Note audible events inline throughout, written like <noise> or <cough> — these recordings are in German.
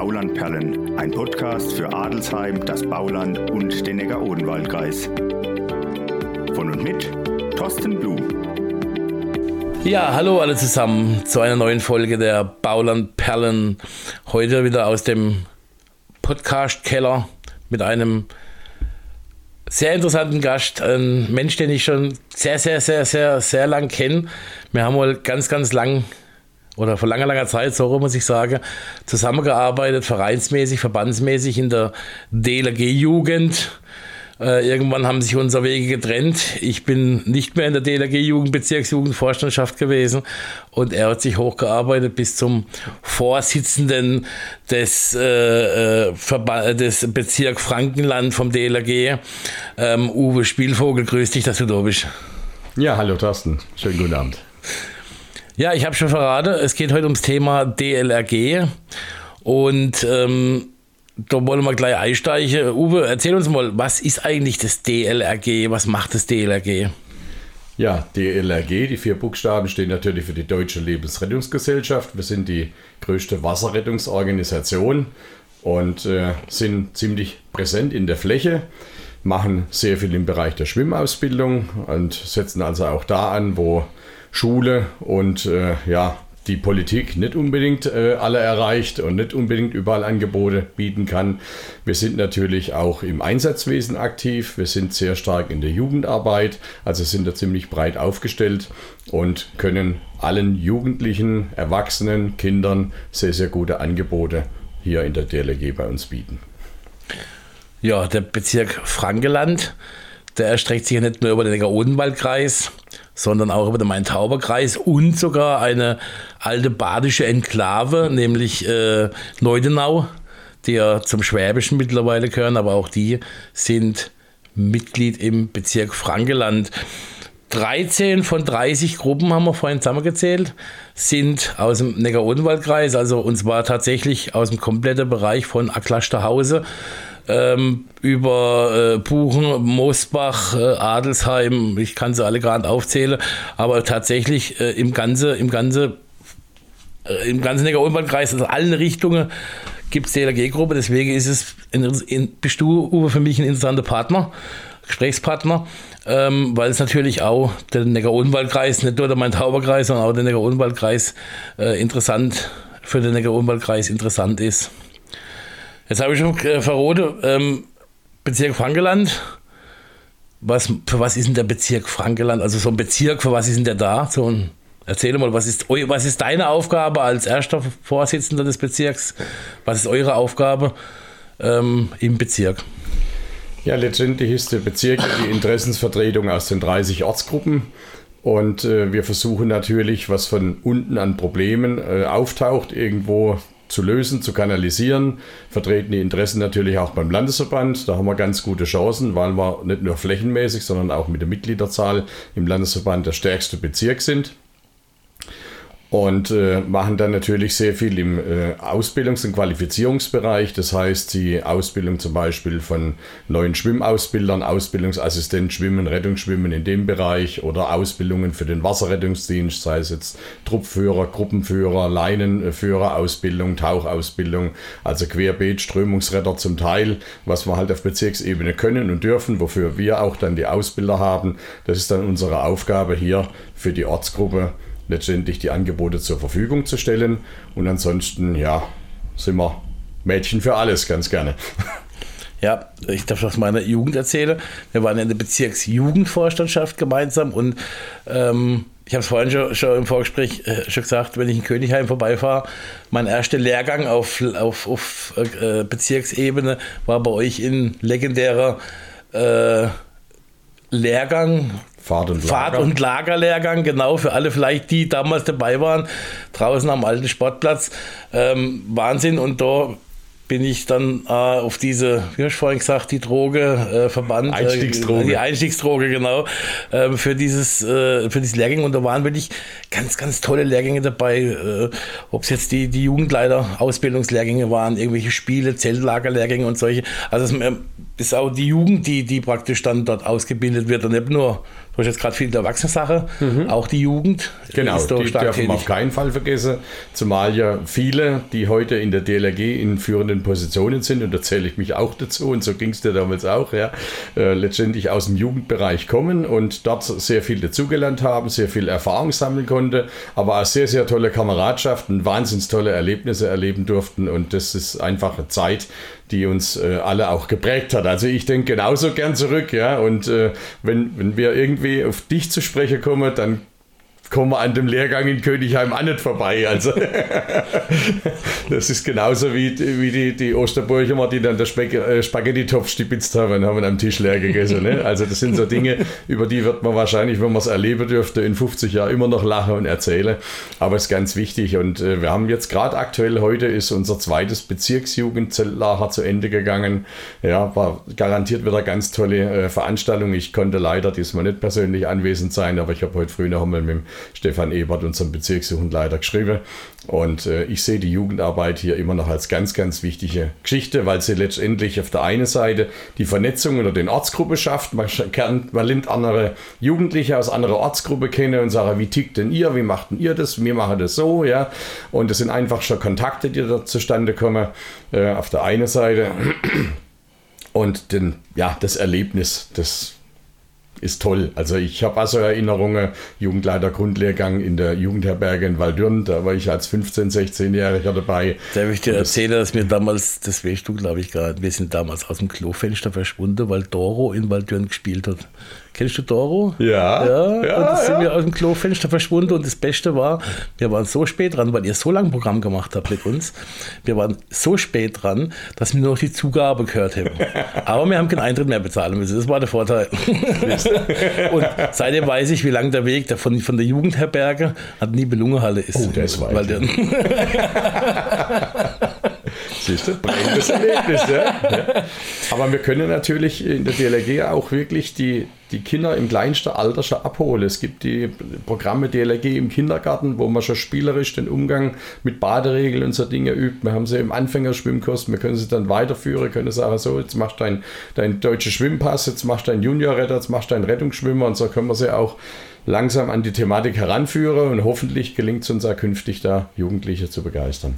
Baulandperlen, ein Podcast für Adelsheim, das Bauland und den Neckar-Odenwald-Kreis. Von und mit Thorsten Blum. Ja, hallo alle zusammen zu einer neuen Folge der Baulandperlen. Heute wieder aus dem Podcast-Keller mit einem sehr interessanten Gast, ein Mensch, den ich schon sehr, sehr, sehr, sehr, sehr lang kenne. Wir haben wohl ganz, ganz lang oder vor langer, langer Zeit, so muss ich sagen, zusammengearbeitet, vereinsmäßig, verbandsmäßig in der DLRG-Jugend. Äh, irgendwann haben sich unsere Wege getrennt. Ich bin nicht mehr in der DLRG-Jugend, Bezirksjugendvorstandschaft gewesen und er hat sich hochgearbeitet bis zum Vorsitzenden des, äh, äh des Bezirk Frankenland vom DLRG. Ähm, Uwe Spielvogel, grüß dich, dass du da bist. Ja, hallo Thorsten, schönen guten Abend. Ja, ich habe schon verraten, es geht heute ums Thema DLRG und ähm, da wollen wir gleich einsteigen. Uwe, erzähl uns mal, was ist eigentlich das DLRG? Was macht das DLRG? Ja, DLRG, die vier Buchstaben stehen natürlich für die Deutsche Lebensrettungsgesellschaft. Wir sind die größte Wasserrettungsorganisation und äh, sind ziemlich präsent in der Fläche, machen sehr viel im Bereich der Schwimmausbildung und setzen also auch da an, wo Schule und äh, ja, die Politik nicht unbedingt äh, alle erreicht und nicht unbedingt überall Angebote bieten kann. Wir sind natürlich auch im Einsatzwesen aktiv. Wir sind sehr stark in der Jugendarbeit, also sind da ziemlich breit aufgestellt und können allen Jugendlichen, Erwachsenen, Kindern sehr, sehr gute Angebote hier in der DLG bei uns bieten. Ja, der Bezirk Frankeland, der erstreckt sich ja nicht nur über den Neckar-Odenwald-Kreis, sondern auch über den Main-Tauber-Kreis und sogar eine alte badische Enklave, nämlich äh, Neudenau, die ja zum Schwäbischen mittlerweile gehören, aber auch die sind Mitglied im Bezirk Frankeland. 13 von 30 Gruppen haben wir vorhin zusammengezählt, sind aus dem Neckar-Odenwald-Kreis, also uns war tatsächlich aus dem kompletten Bereich von Aklasterhause ähm, über äh, Buchen, Moosbach, äh, Adelsheim, ich kann sie alle gerade aufzählen, aber tatsächlich äh, im ganzen im ganze, äh, im ganzen Neckar-Ulm-Kreis, also allen Richtungen gibt es DLRG-Gruppe, deswegen ist es, in, in, bist du, Uwe, für mich ein interessanter Partner, Gesprächspartner, ähm, weil es natürlich auch der Neckar-Odenwald-Kreis, nicht nur der Main-Tauber-Kreis, sondern auch der Neckar-Odenwald-Kreis äh, interessant, für den Neckar-Odenwald-Kreis interessant ist. Jetzt habe ich schon äh, verrote, ähm, Bezirk Frankeland. Was, für was ist denn der Bezirk Frankeland? Also so ein Bezirk, für was ist denn der da? So ein, erzähl mal, was ist, was ist deine Aufgabe als erster Vorsitzender des Bezirks? Was ist eure Aufgabe ähm, im Bezirk? Ja, letztendlich ist der Bezirk die Interessensvertretung aus den 30 Ortsgruppen. Und äh, wir versuchen natürlich, was von unten an Problemen äh, auftaucht, irgendwo zu lösen, zu kanalisieren, vertreten die Interessen natürlich auch beim Landesverband. Da haben wir ganz gute Chancen, weil wir nicht nur flächenmäßig, sondern auch mit der Mitgliederzahl im Landesverband der stärkste Bezirk sind und äh, machen dann natürlich sehr viel im äh, Ausbildungs- und Qualifizierungsbereich. Das heißt, die Ausbildung zum Beispiel von neuen Schwimmausbildern, Ausbildungsassistent Schwimmen, Rettungsschwimmen in dem Bereich oder Ausbildungen für den Wasserrettungsdienst, sei es jetzt Truppführer, Gruppenführer, Leinenführer, Ausbildung, Tauchausbildung, also querbeet, Strömungsretter zum Teil, was wir halt auf Bezirksebene können und dürfen, wofür wir auch dann die Ausbilder haben. Das ist dann unsere Aufgabe hier für die Ortsgruppe letztendlich die Angebote zur Verfügung zu stellen. Und ansonsten, ja, sind wir Mädchen für alles, ganz gerne. <laughs> Ja, ich darf aus meiner Jugend erzählen. Wir waren in der Bezirksjugendvorstandschaft gemeinsam und ähm, ich habe es vorhin schon, schon, im Vorgespräch äh, schon gesagt, wenn ich in Königheim vorbeifahre, mein erster Lehrgang auf, auf, auf äh, Bezirksebene war bei euch in legendärer äh, Lehrgang Fahrt- und, Fahrt und Lagerlehrgang, genau, für alle vielleicht, die damals dabei waren, draußen am alten Sportplatz. Ähm, Wahnsinn und da bin ich dann äh, auf diese, wie hast du vorhin gesagt, die Droge äh, verbannt. Äh, Einstiegsdroge. Äh, die Einstiegsdroge, genau. Ähm, für dieses, äh, für dieses Lehrgang. Und da waren wirklich ganz, ganz tolle Lehrgänge dabei. Äh, Ob es jetzt die, die Jugendleiter, Ausbildungslehrgänge waren, irgendwelche Spiele, Zeltlagerlehrgänge und solche. Also es ist auch die Jugend, die, die praktisch dann dort ausgebildet wird und nicht nur Du hast jetzt gerade viel in der Erwachsenensache, mhm. auch die Jugend. Genau, ist die dürfen wir auf keinen Fall vergessen. Zumal ja viele, die heute in der DLRG in führenden Positionen sind, und da zähle ich mich auch dazu, und so ging es dir damals auch, ja, äh, letztendlich aus dem Jugendbereich kommen und dort sehr viel dazugelernt haben, sehr viel Erfahrung sammeln konnte, aber auch sehr, sehr tolle Kameradschaften, wahnsinnig tolle Erlebnisse erleben durften. Und das ist einfach eine Zeit, die uns äh, alle auch geprägt hat. Also ich denke genauso gern zurück, ja. Und äh, wenn, wenn wir irgendwie auf dich zu sprechen kommen, dann kommen wir an dem Lehrgang in Königheim auch nicht vorbei. Also <laughs> das ist genauso wie, wie die, die Osterburger, die dann der äh, Spaghetti-Topf stibitzt haben und haben am Tisch leer gegessen. Ne? Also das sind so Dinge, über die wird man wahrscheinlich, wenn man es erleben dürfte, in 50 Jahren immer noch lachen und erzählen. Aber es ist ganz wichtig und äh, wir haben jetzt gerade aktuell heute ist unser zweites Bezirksjugendzeltlager zu Ende gegangen. Ja, war garantiert wieder ganz tolle äh, Veranstaltung. Ich konnte leider diesmal nicht persönlich anwesend sein, aber ich habe heute früh noch einmal mit dem Stefan Ebert, unserem Bezirksjugendleiter, geschrieben. Und äh, ich sehe die Jugendarbeit hier immer noch als ganz, ganz wichtige Geschichte, weil sie letztendlich auf der einen Seite die Vernetzung unter den Ortsgruppen schafft. Man, kann, man lernt andere Jugendliche aus anderer Ortsgruppe kennen und sagt, wie tickt denn ihr, wie macht denn ihr das, wir machen das so, ja. Und das sind einfach schon Kontakte, die da zustande kommen, äh, auf der einen Seite. Und den, ja, das Erlebnis, das ist toll. Also ich habe also Erinnerungen, Jugendleiter Grundlehrgang in der Jugendherberge in Waldürn, da war ich als 15-, 16-Jähriger dabei. Darf ich dir erzählen, dass wir damals, das weißt du glaube ich gerade, wir sind damals aus dem Klofenster verschwunden, weil Doro in Waldürn gespielt hat. Kennst du Doro? Ja. Ja, ja und dann sind ja. wir aus dem Klofenster verschwunden und das Beste war, wir waren so spät dran, weil ihr so lange Programm gemacht habt mit uns. Wir waren so spät dran, dass wir nur noch die Zugabe gehört haben. <laughs> Aber wir haben keinen Eintritt mehr bezahlen müssen. Das war der Vorteil. <laughs> und seitdem weiß ich, wie lang der Weg von, von der Jugendherberge an die Belungehalle ist. Oh, der ist weit. Weil der Siehst du, prägendes Erlebnis. <laughs> Ja? Aber wir können natürlich in der DLRG auch wirklich die, die Kinder im kleinsten Alter schon abholen. Es gibt die Programme DLRG im Kindergarten, wo man schon spielerisch den Umgang mit Baderegeln und so Dinge übt. Wir haben sie im Anfängerschwimmkurs, wir können sie dann weiterführen, können sagen, so, jetzt machst du deinen dein deutschen Schwimmpass, jetzt machst du deinen Juniorretter, jetzt machst du deinen Rettungsschwimmer und so können wir sie auch langsam an die Thematik heranführen und hoffentlich gelingt es uns auch künftig da, Jugendliche zu begeistern.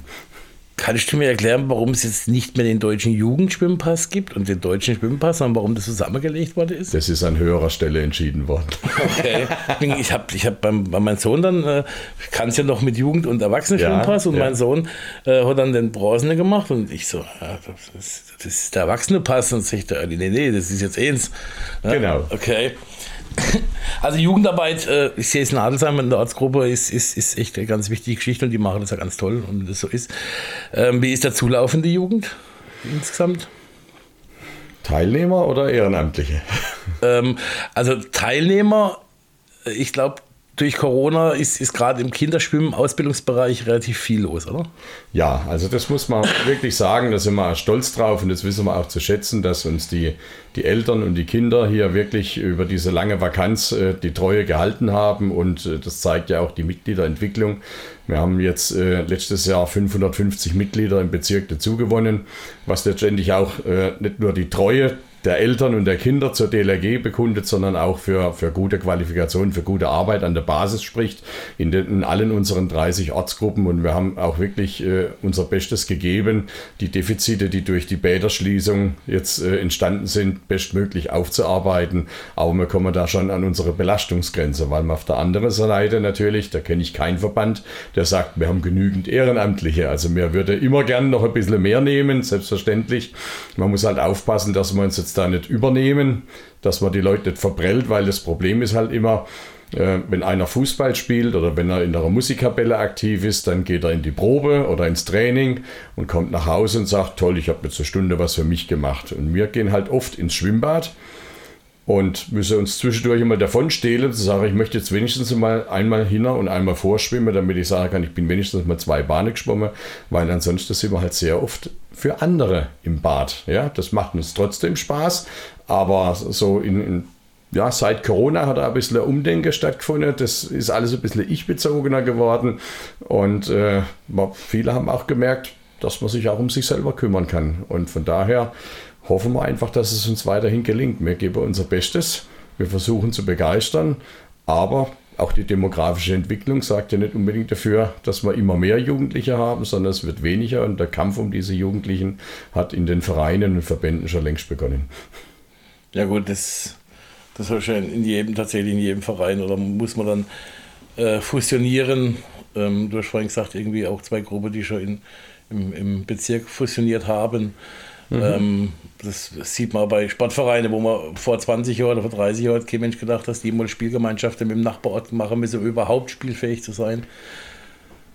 Kannst du mir erklären, warum es jetzt nicht mehr den deutschen Jugendschwimmpass gibt und den deutschen Schwimmpass, sondern warum das zusammengelegt worden ist? Das ist an höherer Stelle entschieden worden. Okay. Ich habe ich hab beim, bei meinem Sohn dann, äh, kann es ja noch mit Jugend- und Erwachsenenschwimmpass ja, und ja. mein Sohn äh, hat dann den Bronzene gemacht und ich so, ja, das, das, ist der Erwachsene-Pass und sich der, nee, nee, das ist jetzt eins. Ja, genau. Okay. <laughs> Also Jugendarbeit, äh, ich sehe es in Adelsheim in der Ortsgruppe, ist, ist, ist echt eine ganz wichtige Geschichte und die machen das ja ganz toll und das so ist. Ähm, wie ist der zulaufende Jugend insgesamt? Teilnehmer oder Ehrenamtliche? Ähm, also Teilnehmer, ich glaube, durch Corona ist, ist gerade im Kinderschwimmen, Ausbildungsbereich relativ viel los, oder? Ja, also das muss man <coughs> wirklich sagen, da sind wir stolz drauf und das wissen wir auch zu schätzen, dass uns die, die Eltern und die Kinder hier wirklich über diese lange Vakanz äh, die Treue gehalten haben und äh, das zeigt ja auch die Mitgliederentwicklung. Wir haben jetzt äh, letztes Jahr 550 Mitglieder im Bezirk dazugewonnen, was letztendlich auch äh, nicht nur die Treue der Eltern und der Kinder zur DLRG bekundet, sondern auch für, für gute Qualifikation, für gute Arbeit an der Basis spricht, in, den, in allen unseren 30 Ortsgruppen. Und wir haben auch wirklich äh, unser Bestes gegeben, die Defizite, die durch die Bäderschließung jetzt äh, entstanden sind, bestmöglich aufzuarbeiten. Aber wir kommen da schon an unsere Belastungsgrenze, weil wir auf der anderen Seite natürlich, da kenne ich keinen Verband, der sagt, wir haben genügend Ehrenamtliche. Also mir würde immer gern noch ein bisschen mehr nehmen, selbstverständlich. Man muss halt aufpassen, dass wir uns jetzt da nicht übernehmen, dass man die Leute nicht verprellt, weil das Problem ist halt immer, äh, wenn einer Fußball spielt oder wenn er in einer Musikkapelle aktiv ist, dann geht er in die Probe oder ins Training und kommt nach Hause und sagt, toll, ich habe jetzt eine Stunde was für mich gemacht. Und wir gehen halt oft ins Schwimmbad und müssen uns zwischendurch immer davon stehlen, zu sagen, ich möchte jetzt wenigstens mal einmal hin und einmal vorschwimmen, damit ich sagen kann, ich bin wenigstens mal zwei Bahnen geschwommen, weil ansonsten sind wir halt sehr oft für andere im Bad. Ja, das macht uns trotzdem Spaß, aber so in, in ja, seit Corona hat da ein bisschen Umdenken stattgefunden. Das ist alles ein bisschen ich-bezogener geworden. Und äh, viele haben auch gemerkt, dass man sich auch um sich selber kümmern kann. Und von daher hoffen wir einfach, dass es uns weiterhin gelingt. Wir geben unser Bestes Wir versuchen zu begeistern, aber auch die demografische Entwicklung sagt ja nicht unbedingt dafür, dass wir immer mehr Jugendliche haben, sondern es wird weniger und der Kampf um diese Jugendlichen hat in den Vereinen und Verbänden schon längst begonnen. Ja gut, das, das ist schon in jedem, tatsächlich in jedem Verein oder muss man dann äh, fusionieren. Ähm, du hast vorhin gesagt, irgendwie auch zwei Gruppen, die schon in, im, im Bezirk fusioniert haben. Mhm. Ähm, das sieht man bei Sportvereinen, wo man vor 20 Jahren oder vor 30 Jahren kein Mensch gedacht, dass die mal Spielgemeinschaften mit dem Nachbarort machen müssen, um überhaupt spielfähig zu sein.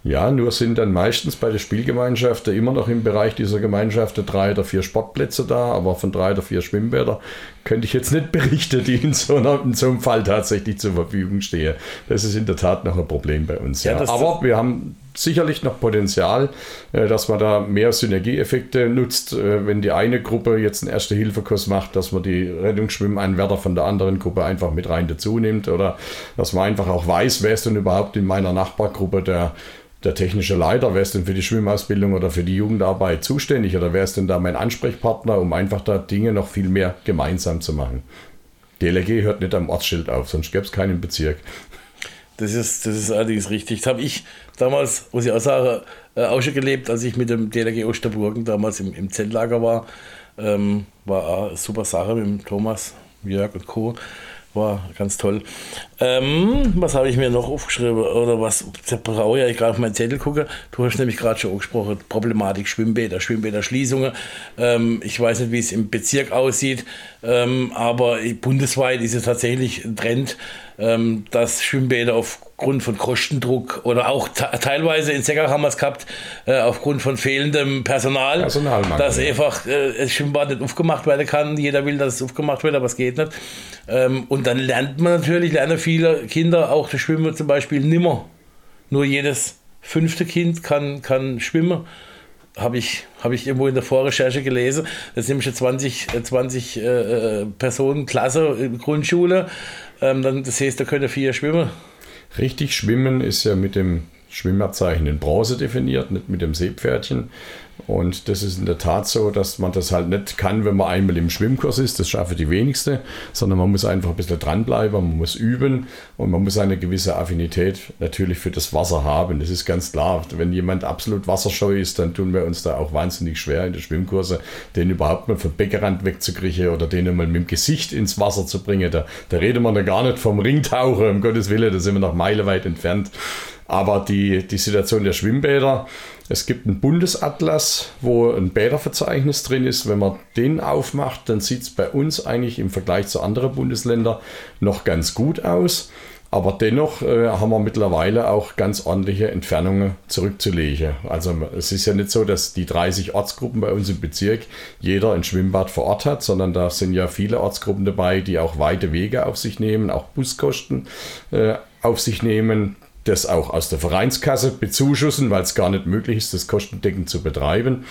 Ja, nur sind dann meistens bei der Spielgemeinschaft immer noch im Bereich dieser Gemeinschaft drei oder vier Sportplätze da, aber von drei oder vier Schwimmbäder könnte ich jetzt nicht berichten, die in so, einer, in so einem Fall tatsächlich zur Verfügung stehen. Das ist in der Tat noch ein Problem bei uns. Ja, ja. Aber wir haben sicherlich noch Potenzial, äh, dass man da mehr Synergieeffekte nutzt, äh, wenn die eine Gruppe jetzt einen Erste-Hilfe-Kurs macht, dass man die Rettungsschwimmanwärter von der anderen Gruppe einfach mit rein dazu nimmt oder dass man einfach auch weiß, wer ist denn überhaupt in meiner Nachbargruppe der der technische Leiter, wer ist denn für die Schwimmausbildung oder für die Jugendarbeit zuständig oder wer ist denn da mein Ansprechpartner, um einfach da Dinge noch viel mehr gemeinsam zu machen. DLG hört nicht am Ortsschild auf, sonst gäbe es keinen Bezirk. Das ist, das ist allerdings richtig. Das habe ich damals, muss ich auch sagen, äh, auch schon gelebt, als ich mit dem DLG Osterburgen damals im, im Zeltlager war. Ähm, war eine super Sache mit dem Thomas, Jörg und Co war ganz toll. Ähm, was habe ich mir noch aufgeschrieben? Oder was brauche ich gerade auf meinen Zettel gucke? Du hast nämlich gerade schon angesprochen, Problematik Schwimmbäder, Schwimmbäder-Schließungen. Ähm, ich weiß nicht, wie es im Bezirk aussieht, ähm, aber bundesweit ist es tatsächlich ein Trend, ähm, dass Schwimmbäder aufgrund von Kostendruck oder auch teilweise in Seckach haben wir es gehabt, äh, aufgrund von fehlendem Personal, dass einfach äh, das Schwimmbad nicht aufgemacht werden kann. Jeder will, dass es aufgemacht wird, aber es geht nicht. Ähm, und dann lernt man natürlich, lernen viele Kinder auch das Schwimmen zum Beispiel nimmer. Nur jedes fünfte Kind kann, kann schwimmen habe ich, hab ich irgendwo in der Vorrecherche gelesen. Das sind schon 20, 20 äh, Personen Klasse in Grundschule. Ähm, dann, das heißt, da können vier schwimmen. Richtig schwimmen ist ja mit dem Schwimmabzeichen in Bronze definiert, nicht mit dem Seepferdchen. Und das ist in der Tat so, dass man das halt nicht kann, wenn man einmal im Schwimmkurs ist. Das schaffen die wenigsten, sondern man muss einfach ein bisschen dranbleiben, man muss üben und man muss eine gewisse Affinität natürlich für das Wasser haben. Das ist ganz klar. Wenn jemand absolut wasserscheu ist, dann tun wir uns da auch wahnsinnig schwer in den Schwimmkurse, den überhaupt mal vom Beckenrand wegzukriegen oder den mal mit dem Gesicht ins Wasser zu bringen. Da, da redet man da gar nicht vom Ringtaucher, um Gottes Willen, da sind wir noch meilenweit entfernt. Aber die, die Situation der Schwimmbäder, es gibt einen Bundesatlas, wo ein Bäderverzeichnis drin ist. Wenn man den aufmacht, dann sieht es bei uns eigentlich im Vergleich zu anderen Bundesländern noch ganz gut aus. Aber dennoch äh, haben wir mittlerweile auch ganz ordentliche Entfernungen zurückzulegen. Also es ist ja nicht so, dass die 30 Ortsgruppen bei uns im Bezirk jeder ein Schwimmbad vor Ort hat, sondern da sind ja viele Ortsgruppen dabei, die auch weite Wege auf sich nehmen, auch Buskosten äh, auf sich nehmen, das auch aus der Vereinskasse bezuschussen, weil es gar nicht möglich ist, das kostendeckend zu betreiben,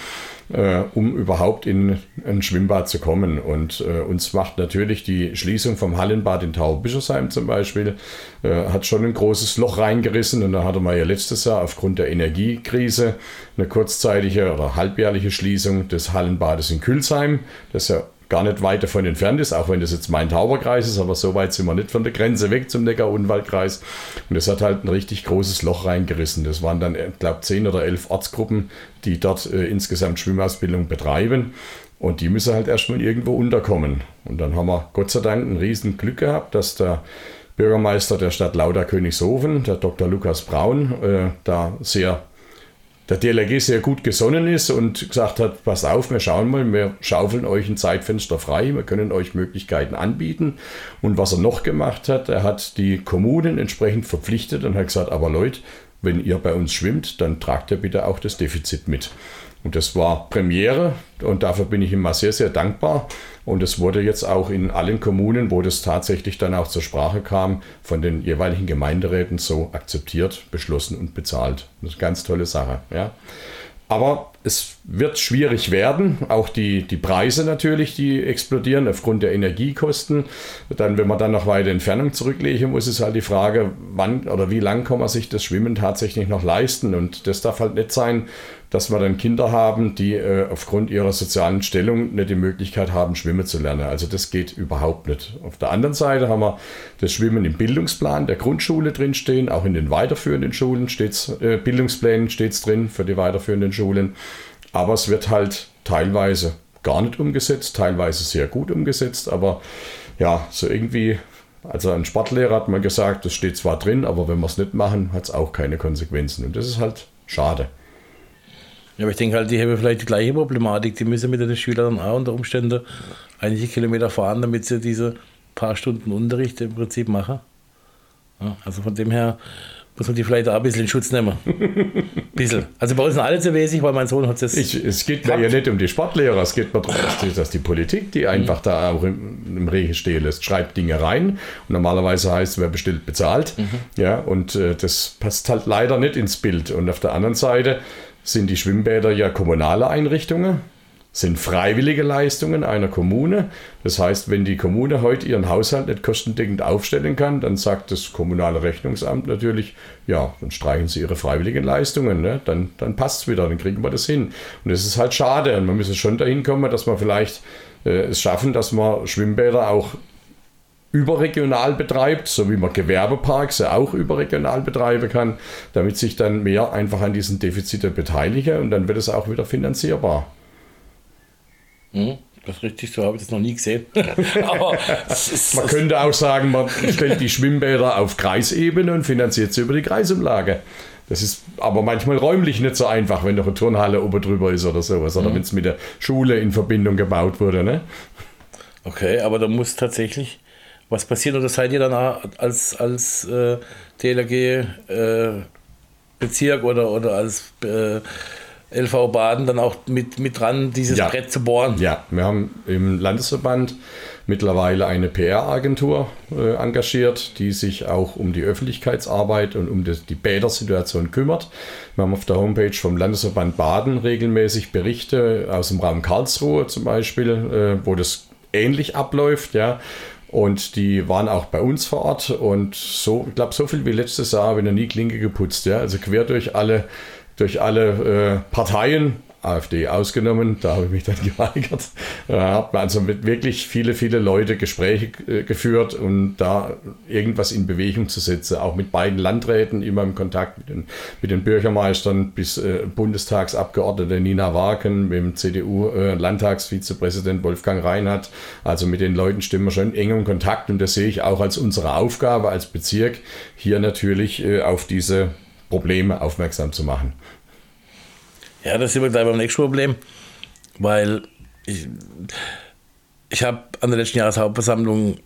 äh, um überhaupt in ein Schwimmbad zu kommen. Und äh, uns macht natürlich die Schließung vom Hallenbad in Tauberbischofsheim zum Beispiel, äh, hat schon ein großes Loch reingerissen. Und da hatte man ja letztes Jahr aufgrund der Energiekrise eine kurzzeitige oder halbjährliche Schließung des Hallenbades in Külsheim, das ja gar nicht weit davon entfernt ist, auch wenn das jetzt mein Tauberkreis ist, aber so weit sind wir nicht von der Grenze weg zum Neckar-Unwaldkreis. Und das hat halt ein richtig großes Loch reingerissen. Das waren dann, ich glaube, zehn oder elf Ortsgruppen, die dort äh, insgesamt Schwimmausbildung betreiben. Und die müssen halt erstmal irgendwo unterkommen. Und dann haben wir Gott sei Dank ein riesen Glück gehabt, dass der Bürgermeister der Stadt Lauda Königshofen, der Dr. Lukas Braun, äh, da sehr der DLRG sehr gut gesonnen ist und gesagt hat, passt auf, wir schauen mal, wir schaufeln euch ein Zeitfenster frei, wir können euch Möglichkeiten anbieten. Und was er noch gemacht hat, er hat die Kommunen entsprechend verpflichtet und hat gesagt, aber Leute, wenn ihr bei uns schwimmt, dann tragt ihr bitte auch das Defizit mit. Und das war Premiere und dafür bin ich immer sehr, sehr dankbar. Und es wurde jetzt auch in allen Kommunen, wo das tatsächlich dann auch zur Sprache kam, von den jeweiligen Gemeinderäten so akzeptiert, beschlossen und bezahlt. Das ist eine ganz tolle Sache. Ja. Aber es wird schwierig werden. Auch die, die Preise natürlich, die explodieren aufgrund der Energiekosten. Dann, wenn man dann noch weiter Entfernung zurücklegen muss, ist halt die Frage, wann oder wie lang kann man sich das Schwimmen tatsächlich noch leisten. Und das darf halt nicht sein, dass wir dann Kinder haben, die äh, aufgrund ihrer sozialen Stellung nicht die Möglichkeit haben, schwimmen zu lernen. Also das geht überhaupt nicht. Auf der anderen Seite haben wir das Schwimmen im Bildungsplan der Grundschule drinstehen, auch in den weiterführenden Schulen steht's, äh, Bildungsplänen steht es drin für die weiterführenden Schulen. Aber es wird halt teilweise gar nicht umgesetzt, teilweise sehr gut umgesetzt, aber ja, so irgendwie also ein Sportlehrer hat mal gesagt, das steht zwar drin, aber wenn wir es nicht machen, hat es auch keine Konsequenzen. Und das ist halt schade. Ja, aber ich denke halt, die haben vielleicht die gleiche Problematik. Die müssen mit den Schülern auch unter Umständen einige Kilometer fahren, damit sie diese paar Stunden Unterricht im Prinzip machen. Ja, also von dem her muss man die vielleicht auch ein bisschen in Schutz nehmen. <laughs> bisschen. Also bei uns sind alle zu wesig, weil mein Sohn hat das. Ich, es geht mir ja nicht um die Sportlehrer, es geht mir darum, dass die, Politik, die einfach mhm. da auch im, Regen stehen lässt, schreibt Dinge rein. Und normalerweise heißt, wer bestellt, bezahlt. Mhm. Ja, und äh, das passt halt leider nicht ins Bild. Und auf der anderen Seite sind die Schwimmbäder ja kommunale Einrichtungen sind freiwillige Leistungen einer Kommune. Das heißt, wenn die Kommune heute ihren Haushalt nicht kostendeckend aufstellen kann, dann sagt das kommunale Rechnungsamt natürlich, ja, dann streichen sie ihre freiwilligen Leistungen, ne? dann, dann passt es wieder, dann kriegen wir das hin. Und das ist halt schade und man müsste schon dahin kommen, dass wir vielleicht äh, es schaffen, dass man Schwimmbäder auch überregional betreibt, so wie man Gewerbeparks ja auch überregional betreiben kann, damit sich dann mehr einfach an diesen Defiziten beteilige und dann wird es auch wieder finanzierbar. Hm, das ist richtig, so habe ich das noch nie gesehen. <laughs> Aber man könnte auch sagen, man stellt die Schwimmbäder auf Kreisebene und finanziert sie über die Kreisumlage. Das ist aber manchmal räumlich nicht so einfach, wenn noch eine Turnhalle oben drüber ist oder sowas, oder mhm. wenn es mit der Schule in Verbindung gebaut wurde. Ne? Okay, aber da muss tatsächlich was passieren oder seid ihr dann als, als äh, DLRG äh, Bezirk oder, oder als äh, LV Baden dann auch mit, mit dran, dieses ja. Brett zu bohren. Ja, wir haben im Landesverband mittlerweile eine PR-Agentur äh, engagiert, die sich auch um die Öffentlichkeitsarbeit und um die, die Bädersituation kümmert. Wir haben auf der Homepage vom Landesverband Baden regelmäßig Berichte aus dem Raum Karlsruhe zum Beispiel, äh, wo das ähnlich abläuft, ja. Und die waren auch bei uns vor Ort und so, ich glaube, so viel wie letztes Jahr habe ich noch nie Klinke geputzt, ja. Also quer durch alle durch alle äh, Parteien, AfD ausgenommen, da habe ich mich dann <laughs> geweigert. Da hat man also mit wirklich viele, viele Leute Gespräche äh, geführt, um da irgendwas in Bewegung zu setzen. Auch mit beiden Landräten immer im Kontakt mit den, mit den Bürgermeistern bis äh, Bundestagsabgeordnete Nina Wagen, mit dem CDU-Landtagsvizepräsident äh, Wolfgang Reinhardt. Also mit den Leuten stimmen wir schon eng im Kontakt und das sehe ich auch als unsere Aufgabe als Bezirk, hier natürlich äh, auf diese Probleme aufmerksam zu machen. Ja, das sind wir gleich beim nächsten Problem, weil ich, ich habe an der letzten Jahreshauptversammlung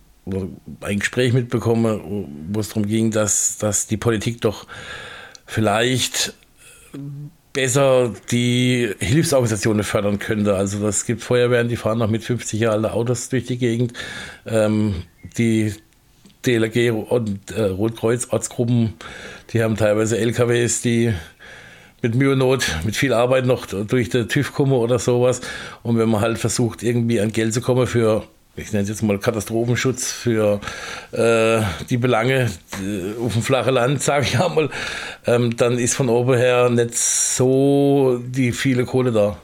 ein Gespräch mitbekommen, wo es darum ging, dass, dass die Politik doch vielleicht besser die Hilfsorganisationen fördern könnte. Also es gibt Feuerwehren, die fahren noch mit 50 Jahren Autos durch die Gegend. Ähm, die DLRG und äh, Rotkreuz-Ortsgruppen, die haben teilweise LKWs, die mit Mühe und Not, mit viel Arbeit noch durch den TÜV kommen oder sowas. Und wenn man halt versucht, irgendwie an Geld zu kommen für, ich nenne es jetzt mal Katastrophenschutz, für äh, die Belange äh, auf dem flachen Land, <laughs> sage ich einmal, ähm, dann ist von oben her nicht so die viele Kohle da.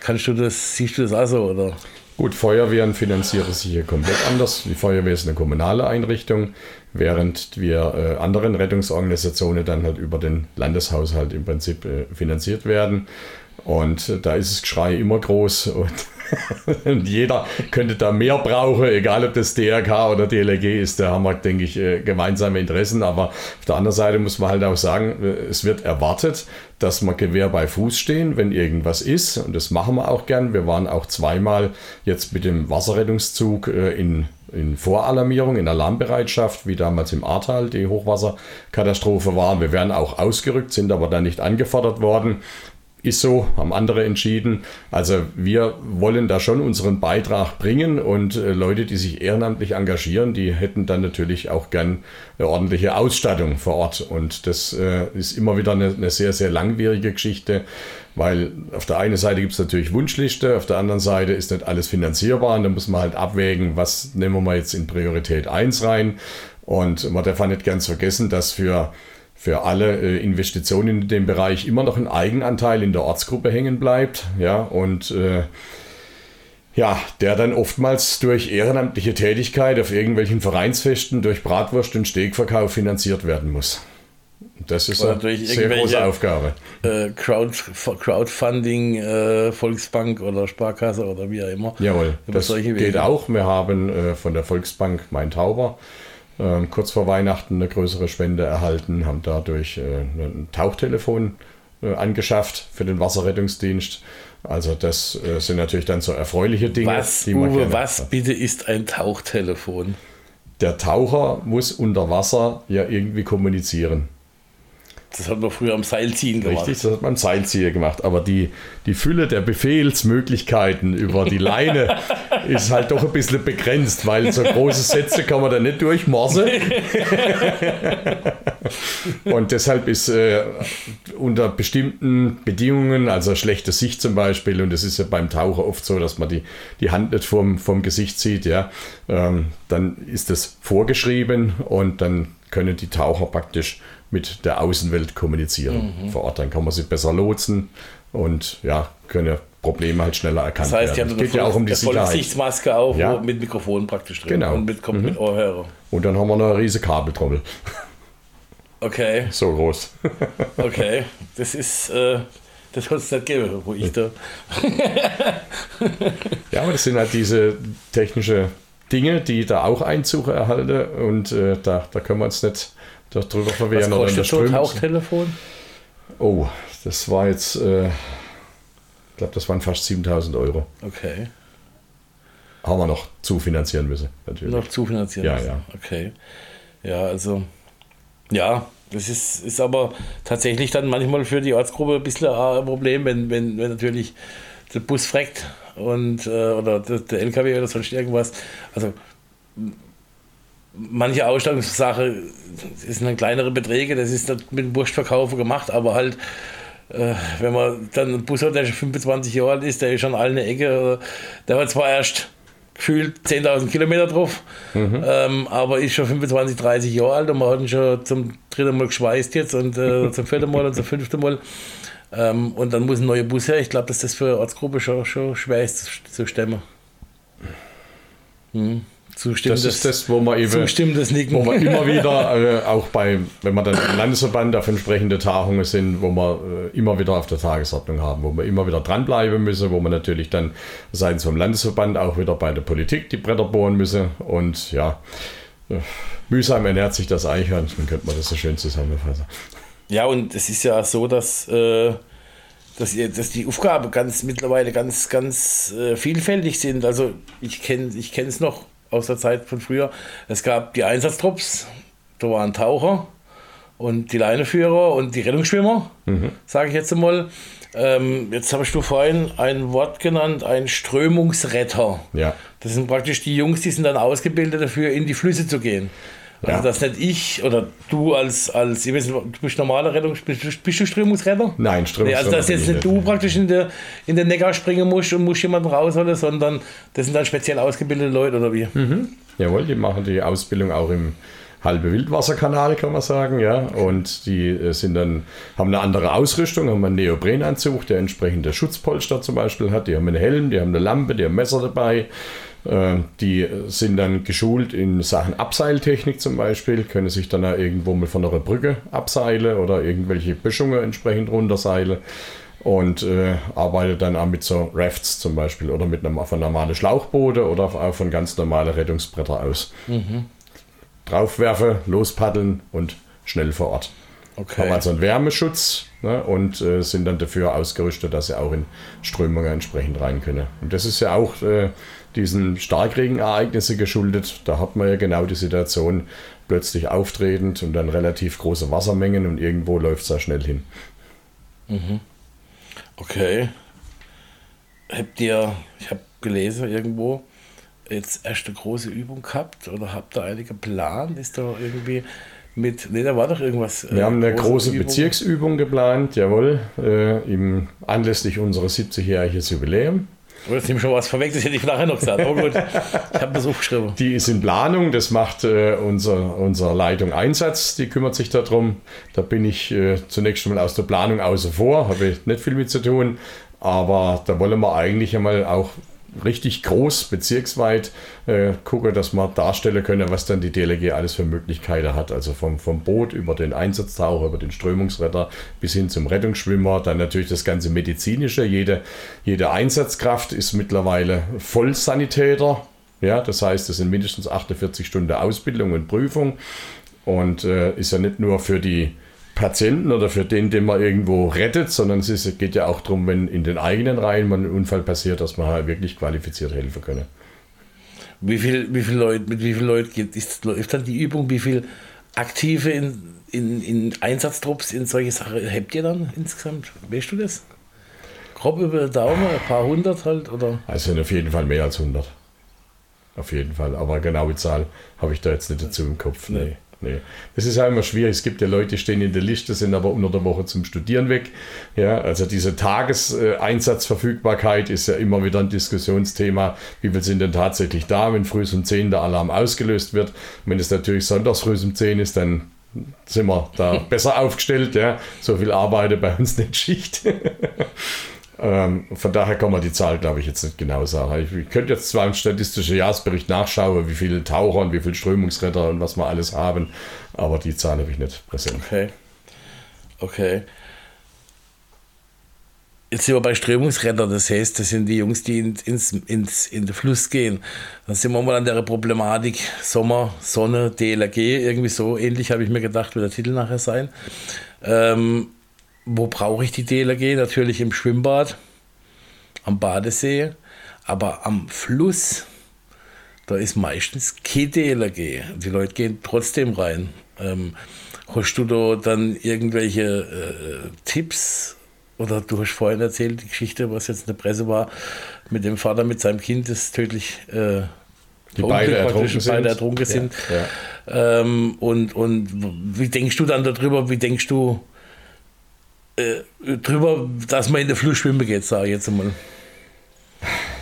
Kannst du das, siehst du das auch so, oder? Gut, Feuerwehren finanzieren sich hier komplett anders. Die Feuerwehr ist eine kommunale Einrichtung, während wir äh, anderen Rettungsorganisationen dann halt über den Landeshaushalt im Prinzip äh, finanziert werden. Und äh, da ist das Geschrei immer groß <laughs> und und jeder könnte da mehr brauchen, egal ob das DRK oder DLRG ist. Da haben wir, denke ich, äh, gemeinsame Interessen. Aber auf der anderen Seite muss man halt auch sagen, äh, es wird erwartet, dass wir Gewehr bei Fuß stehen, wenn irgendwas ist. Und das machen wir auch gern. Wir waren auch zweimal jetzt mit dem Wasserrettungszug äh, in in Voralarmierung, in Alarmbereitschaft, wie damals im Ahrtal die Hochwasserkatastrophe war. Wir wären auch ausgerückt, sind aber dann nicht angefordert worden ist so, haben andere entschieden. Also wir wollen da schon unseren Beitrag bringen und äh, Leute, die sich ehrenamtlich engagieren, die hätten dann natürlich auch gern eine ordentliche Ausstattung vor Ort. Und das äh, ist immer wieder eine, eine, sehr, sehr langwierige Geschichte, weil auf der einen Seite gibt es natürlich Wunschliste, auf der anderen Seite ist nicht alles finanzierbar und da muss man halt abwägen, was nehmen wir mal jetzt in Priorität 1 rein. Und man darf nicht ganz vergessen, dass für für alle äh, Investitionen in dem Bereich immer noch ein Eigenanteil in der Ortsgruppe hängen bleibt. Ja, und äh, ja, der dann oftmals durch ehrenamtliche Tätigkeit auf irgendwelchen Vereinsfesten durch Bratwurst und Steakverkauf finanziert werden muss. Das ist Oder eine sehr große Aufgabe. Äh, Crowd, Crowdfunding, äh, Volksbank oder Sparkasse oder wie auch immer. Jawohl, das geht auch. Wir haben äh, von der Volksbank Main-Tauber ähm, kurz vor Weihnachten eine größere Spende erhalten, haben dadurch äh, ein Tauchtelefon äh, angeschafft für den Wasserrettungsdienst. Also das äh, sind natürlich dann so erfreuliche Dinge, Was, man Uwe, was hat. bitte ist ein Tauchtelefon? Der Taucher muss unter Wasser ja irgendwie kommunizieren. Das hat man früher am Seilziehen gemacht. Richtig, das hat man im Seilzieher gemacht. Aber die, die Fülle der Befehlsmöglichkeiten über die Leine <laughs> ist halt doch ein bisschen begrenzt, weil so große Sätze kann man da nicht durchmorsen. <laughs> Und deshalb ist äh, unter bestimmten Bedingungen, also schlechte Sicht zum Beispiel, und es ist ja beim Taucher oft so, dass man die, die Hand nicht vom, vom Gesicht sieht, ja, ähm, dann ist das vorgeschrieben und dann können die Taucher praktisch mit der Außenwelt kommunizieren Mhm. vor Ort. Dann kann man sie besser lotsen und ja, können Probleme halt schneller erkannt Das heißt, die werden. haben Es eine geht ja auch um die. Vollgesichtsmaske auf Ja. mit Mikrofon praktisch drin Genau. und mit, mit Ohrhörer. Und dann haben wir noch eine riesige Kabeltrommel. Okay, <laughs> So groß. okay. Das ist, äh, das kann es nicht geben, wo ich da. <laughs> Ja, aber das sind halt diese technische Dinge, die da auch Einzug erhalten und äh, da, da können wir uns nicht darüber Was verwehren. der kostet so ein Tauchtelefon? Oh, das war jetzt, äh, ich glaube, das waren fast 7000 Euro. Okay. Haben wir noch zufinanzieren müssen, natürlich. Noch zufinanzieren. Ja, müssen. ja. Okay. Ja, also, ja, das ist, ist aber tatsächlich dann manchmal für die Ortsgruppe ein bisschen ein Problem, wenn, wenn, wenn natürlich der Bus freckt und, äh, oder der, der LKW oder sonst irgendwas. Also, manche Ausstattungssache sind dann kleinere Beträge, das ist mit dem Wurstverkauf gemacht, aber halt, äh, wenn man dann einen Bus hat, der schon 25 Jahre alt ist, der ist schon alle eine Ecke, äh, der hat zwar erst gefühlt 10.000 Kilometer drauf, ähm, aber ist schon 25, 30 Jahre alt und man hat ihn schon zum dritten Mal geschweißt jetzt und äh, <laughs> zum vierten Mal und zum fünften Mal. Ähm, und dann muss ein neuer Bus her. Ich glaube, dass das für eine Ortsgruppe schon, schon schwer ist zu, zu stemmen. Hm. Zustimmendes, Das ist das, wo man eben, zustimmendes Nicken. wo man immer wieder, <laughs> äh, auch bei, wenn man dann im Landesverband auf entsprechende Tagungen sind, wo wir äh, immer wieder auf der Tagesordnung haben, wo wir immer wieder dranbleiben müssen, wo man natürlich dann seitens vom Landesverband auch wieder bei der Politik die Bretter bohren müssen und ja, äh, mühsam ernährt sich das Eichhörnchen, könnte man das so schön zusammenfassen. Ja, und es ist ja so, dass, äh, dass, ihr- dass die Aufgaben ganz mittlerweile ganz, ganz äh, vielfältig sind. Also ich kenne ich es noch aus der Zeit von früher. Es gab die Einsatztrupps, da waren Taucher und die Leineführer und die Rettungsschwimmer, sage ich jetzt einmal. Ähm, jetzt hast du vorhin ein Wort genannt, ein Strömungsretter. Ja. Das sind praktisch die Jungs, die sind dann ausgebildet dafür, in die Flüsse zu gehen. Also Ja. dass nicht ich oder du als, als ich weiß nicht, du bist normaler Rettung, bist, du- bist du Strömungsretter? Nein, Nee, also dass jetzt nicht du praktisch in, der, in den Neckar springen musst und musst jemanden rausholen, sondern das sind dann speziell ausgebildete Leute oder wie? Jawohl, die machen die Ausbildung auch im halbe Wildwasserkanal, kann man sagen, ja. Und die äh, sind dann, haben eine andere Ausrüstung, haben einen Neoprenanzug, der entsprechende Schutzpolster zum Beispiel hat, die haben einen Helm, die haben eine Lampe, die haben Messer dabei. Äh, Die sind dann geschult in Sachen Abseiltechnik zum Beispiel, können sich dann irgendwo mal von einer Brücke abseilen oder irgendwelche Böschungen entsprechend runterseilen und äh, arbeitet dann auch mit so Rafts zum Beispiel oder mit einem von normalen Schlauchboote oder auch von ganz normalen Rettungsbretter aus. Draufwerfen, lospaddeln und schnell vor Ort. Okay. Haben also einen Wärmeschutz ne, und äh, sind dann dafür ausgerüstet, dass sie auch in Strömungen entsprechend rein können. Und das ist ja auch äh, diesen Starkregenereignissen geschuldet. Da hat man ja genau die Situation plötzlich auftretend und dann relativ große Wassermengen und irgendwo läuft es da schnell hin. Okay. Habt ihr, ich habe gelesen irgendwo, jetzt erst eine große Übung gehabt oder habt ihr eine geplant? Ist da irgendwie mit, ne, da war doch irgendwas. Wir äh, haben eine große Übung. Bezirksübung geplant, jawohl, äh, im, anlässlich unseres 70-jährigen Jubiläum. Du hast ihm schon was vorweg, das hätte ich nachher noch gesagt. Aber gut, ich habe das aufgeschrieben. Die ist in Planung, das macht äh, unser, unser Leitung Einsatz, die kümmert sich darum. Da bin ich äh, zunächst mal aus der Planung außen vor, habe ich nicht viel mit zu tun. Aber da wollen wir eigentlich einmal auch richtig groß, bezirksweit äh, gucken, dass wir darstellen können, was dann die DLG alles für Möglichkeiten hat. Also vom, vom Boot über den Einsatztaucher, über den Strömungsretter bis hin zum Rettungsschwimmer. Dann natürlich das ganze medizinische. Jede, jede Einsatzkraft ist mittlerweile Vollsanitäter. Ja, das heißt, es sind mindestens 48 Stunden Ausbildung und Prüfung. Und äh, ist ja nicht nur für die Patienten oder für den, den man irgendwo rettet, sondern es geht ja auch darum, wenn in den eigenen Reihen mal ein Unfall passiert, dass man halt wirklich qualifiziert helfen können. Wie viel, wie viel Leute, mit wie vielen Leuten geht, ist, läuft dann die Übung? Wie viel Aktive in, in, in Einsatztrupps in solche Sachen habt ihr dann insgesamt? Weißt du das? Grob über den Daumen, ein paar hundert halt? Oder? Also auf jeden Fall mehr als 100. Auf jeden Fall. Aber genaue Zahl habe ich da jetzt nicht dazu im Kopf. Nee. nee nee. Das ist ja immer schwierig. Es gibt ja Leute, die stehen in der Liste, sind aber unter der Woche zum Studieren weg. Ja, also diese Tageseinsatzverfügbarkeit ist ja immer wieder ein Diskussionsthema. Wie viel sind denn tatsächlich da, wenn früh um 10 der Alarm ausgelöst wird? wenn es natürlich sonntags früh um 10 ist, dann sind wir da <laughs> besser aufgestellt. Ja. So viel Arbeit bei uns nicht Schicht. <laughs> Ähm, von daher kann man die Zahl, glaube ich, jetzt nicht genau sagen. Ich, ich könnte jetzt zwar im statistischen Jahresbericht nachschauen, wie viele Taucher und wie viele Strömungsretter und was wir alles haben, aber die Zahl habe ich nicht präsent. Okay. Okay. Jetzt sind wir bei Strömungsretter, das heißt, das sind die Jungs, die ins, ins, ins, in den Fluss gehen. Dann sind wir mal an der Problematik Sommer, Sonne, DLRG, irgendwie so ähnlich habe ich mir gedacht, wird der Titel nachher sein. Ähm, wo brauche ich die DLRG? Natürlich im Schwimmbad, am Badesee, aber am Fluss, da ist meistens kein DLRG. Die Leute gehen trotzdem rein. Ähm, hast du da dann irgendwelche äh, Tipps? Oder du hast vorhin erzählt, die Geschichte, was jetzt in der Presse war, mit dem Vater mit seinem Kind, das tödlich äh, die beide ertrunken sind. Beide ertrunken sind. Ja, ja. Ähm, und, und wie denkst du dann darüber? Wie denkst du, äh, drüber, dass man in der Fluss schwimmen geht, sage ich jetzt einmal.